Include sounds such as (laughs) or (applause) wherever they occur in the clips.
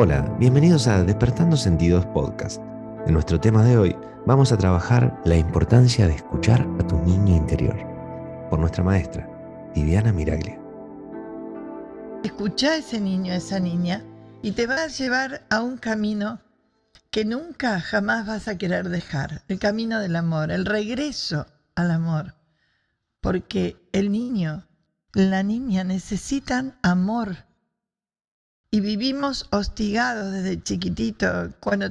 Hola, bienvenidos a Despertando Sentidos Podcast. En nuestro tema de hoy vamos a trabajar la importancia de escuchar a tu niño interior por nuestra maestra, Viviana Miraglia. Escucha a ese niño, esa niña, y te va a llevar a un camino que nunca jamás vas a querer dejar, el camino del amor, el regreso al amor, porque el niño, la niña necesitan amor y vivimos hostigados desde chiquitito. Cuando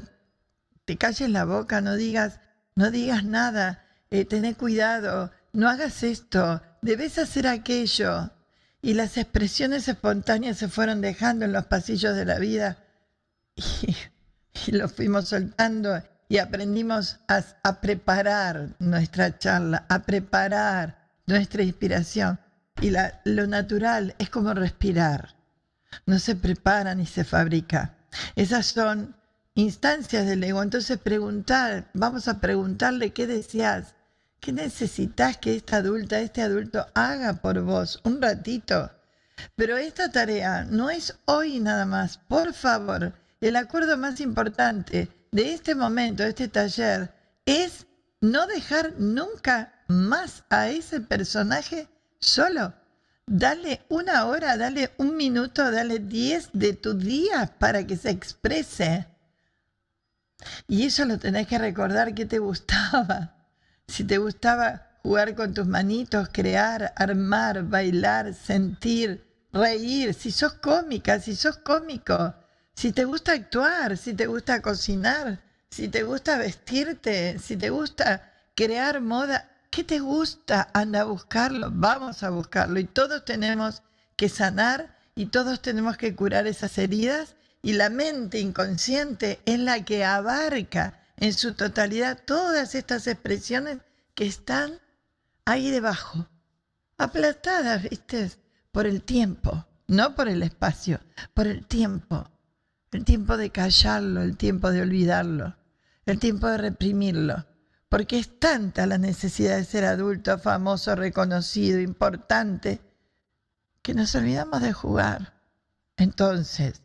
te calles la boca, no digas, no digas nada, eh, cuidado, no hagas esto, debes hacer aquello. Y las expresiones espontáneas se fueron dejando en los pasillos de la vida (laughs) y, los fuimos soltando y aprendimos a, a preparar nuestra charla, a preparar nuestra inspiración. Y la, lo natural es como respirar no se prepara ni se fabrica. Esas son instancias del ego. Entonces preguntar, vamos a preguntarle qué deseas, qué necesitas que esta adulta, este adulto haga por vos un ratito. Pero esta tarea no es hoy nada más. Por favor, el acuerdo más importante de este momento, de este taller, es no dejar nunca más a ese personaje solo. Dale una hora, dale un minuto, dale diez de tu día para que se exprese. Y eso lo tenés que recordar que te gustaba. Si te gustaba jugar con tus manitos, crear, armar, bailar, sentir, reír, si sos cómica, si sos cómico, si te gusta actuar, si te gusta cocinar, si te gusta vestirte, si te gusta crear moda, ¿Qué te gusta? Anda a buscarlo, vamos a buscarlo. Y todos tenemos que sanar y todos tenemos que curar esas heridas. Y la mente inconsciente es la que abarca en su totalidad todas estas expresiones que están ahí debajo, aplastadas, ¿viste? Por el tiempo, no por el espacio, por el tiempo. El tiempo de callarlo, el tiempo de olvidarlo, el tiempo de reprimirlo porque es tanta la necesidad de ser adulto, famoso, reconocido, importante, que nos olvidamos de jugar. Entonces,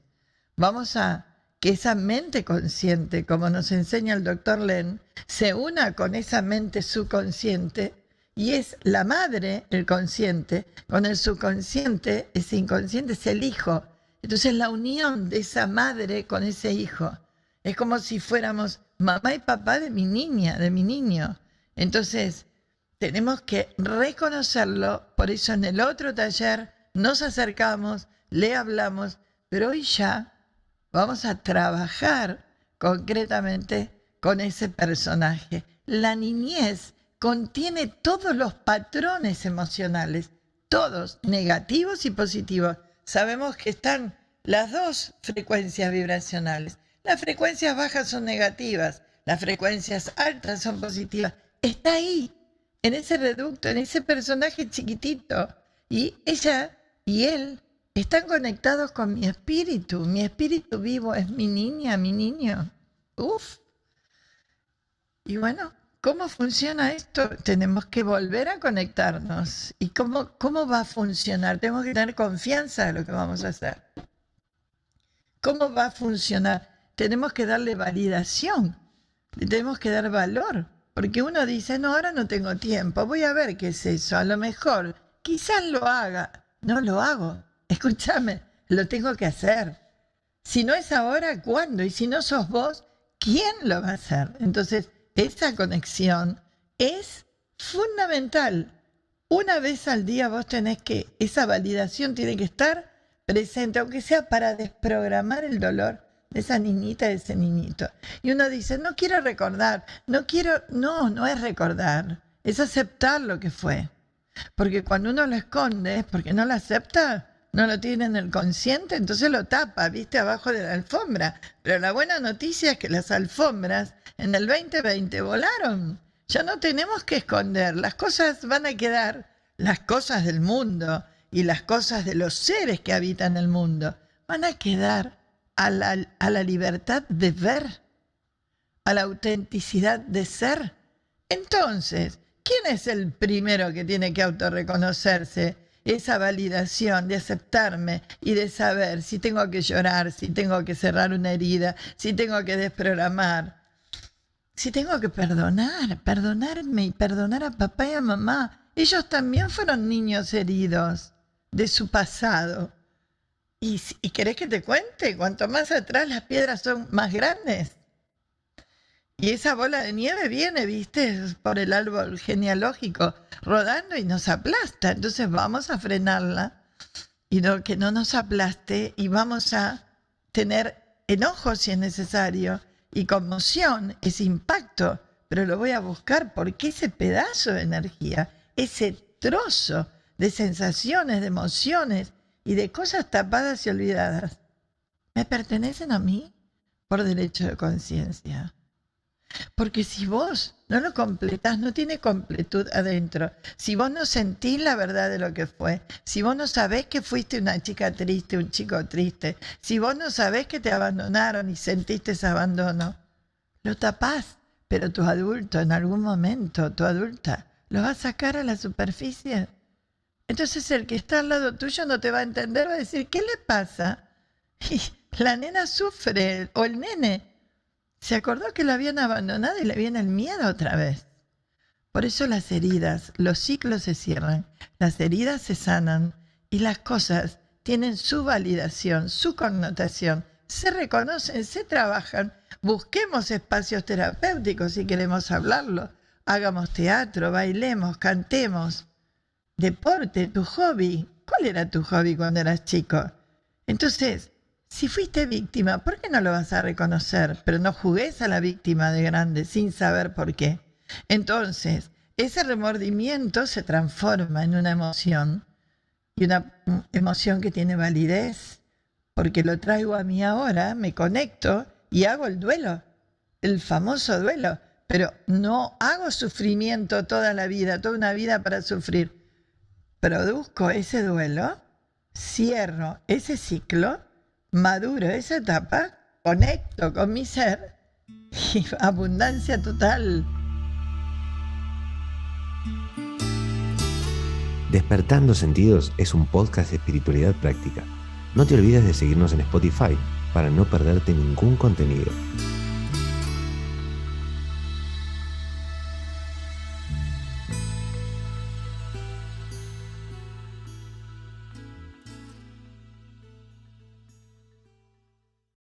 vamos a que esa mente consciente, como nos enseña el doctor Len, se una con esa mente subconsciente y es la madre, el consciente, con el subconsciente, ese inconsciente es el hijo. Entonces la unión de esa madre con ese hijo es como si fuéramos mamá y papá de mi niña, de mi niño. Entonces, tenemos que reconocerlo, por eso en el otro taller nos acercamos, le hablamos, pero hoy ya vamos a trabajar concretamente con ese personaje. La niñez contiene todos los patrones emocionales, todos, negativos y positivos. Sabemos que están las dos frecuencias vibracionales. Las frecuencias bajas son negativas, las frecuencias altas son positivas. Está ahí, en ese reducto, en ese personaje chiquitito. Y ella y él están conectados con mi espíritu. Mi espíritu vivo es mi niña, mi niño. Uf. Y bueno, ¿cómo funciona esto? Tenemos que volver a conectarnos. ¿Y cómo, cómo va a funcionar? Tenemos que tener confianza en lo que vamos a hacer. ¿Cómo va a funcionar? Tenemos que darle validación, le tenemos que dar valor, porque uno dice, no, ahora no tengo tiempo, voy a ver qué es eso, a lo mejor, quizás lo haga, no lo hago, (laughs) escúchame, lo tengo que hacer. Si no es ahora, ¿cuándo? Y si no sos vos, ¿quién lo va a hacer? Entonces, esa conexión es fundamental. Una vez al día vos tenés que, esa validación tiene que estar presente, aunque sea para desprogramar el dolor de esa niñita, de ese niñito. Y uno dice, no quiero recordar, no quiero, no, no es recordar, es aceptar lo que fue. Porque cuando uno lo esconde es porque no lo acepta, no lo tiene en el consciente, entonces lo tapa, viste, abajo de la alfombra. Pero la buena noticia es que las alfombras en el 2020 volaron. Ya no tenemos que esconder, las cosas van a quedar, las cosas del mundo y las cosas de los seres que habitan el mundo, van a quedar a la, libertad de ver, a la autenticidad de ser. Entonces, ¿quién es el primero que tiene que autorreconocerse esa validación, de aceptarme y de saber si tengo que llorar, si tengo que cerrar una herida, si tengo que desprogramar, si tengo que perdonar, perdonarme y perdonar a papá y a mamá. Ellos también fueron niños heridos de su pasado. ¿Y, y querés que te cuente? Cuanto más atrás las piedras son más grandes. Y esa bola de nieve viene, viste, por el árbol genealógico, rodando y nos aplasta. Entonces vamos a frenarla y que no nos aplaste y vamos a tener enojo si es necesario y conmoción, ese impacto, pero lo voy a buscar porque ese pedazo de energía, ese trozo de sensaciones, de emociones y de cosas tapadas y olvidadas, me pertenecen a mí por derecho de conciencia. Porque si vos no lo completás, no tiene completud adentro. Si vos no sentís la verdad de lo que fue, si vos no sabés que fuiste una chica triste, un chico triste, si vos no sabés que te abandonaron y sentiste ese abandono, lo tapás. Pero tu adulto, en algún momento, tu adulta, lo va a sacar a la superficie. Entonces el que está al lado tuyo no te va a entender, va a decir, ¿qué le pasa? Y la nena sufre, o el nene se acordó que lo habían abandonado y le viene el miedo otra vez. Por eso las heridas, los ciclos se cierran, las heridas se sanan y las cosas tienen su validación, su connotación, se reconocen, se trabajan. Busquemos espacios terapéuticos si queremos hablarlo. Hagamos teatro, bailemos, cantemos. Deporte, tu hobby. ¿Cuál era tu hobby cuando eras chico? Entonces, si fuiste víctima, ¿por qué no lo vas a reconocer? Pero no jugues a la víctima de grande sin saber por qué. Entonces, ese remordimiento se transforma en una emoción y una emoción que tiene validez, porque lo traigo a mí ahora, me conecto y hago el duelo, el famoso duelo, pero no hago sufrimiento toda la vida, toda una vida para sufrir. Produzco ese duelo, cierro ese ciclo maduro esa etapa, conecto con mi ser y (laughs) abundancia total. Despertando Sentidos es un podcast de espiritualidad práctica. No te olvides de seguirnos en Spotify para no perderte ningún contenido.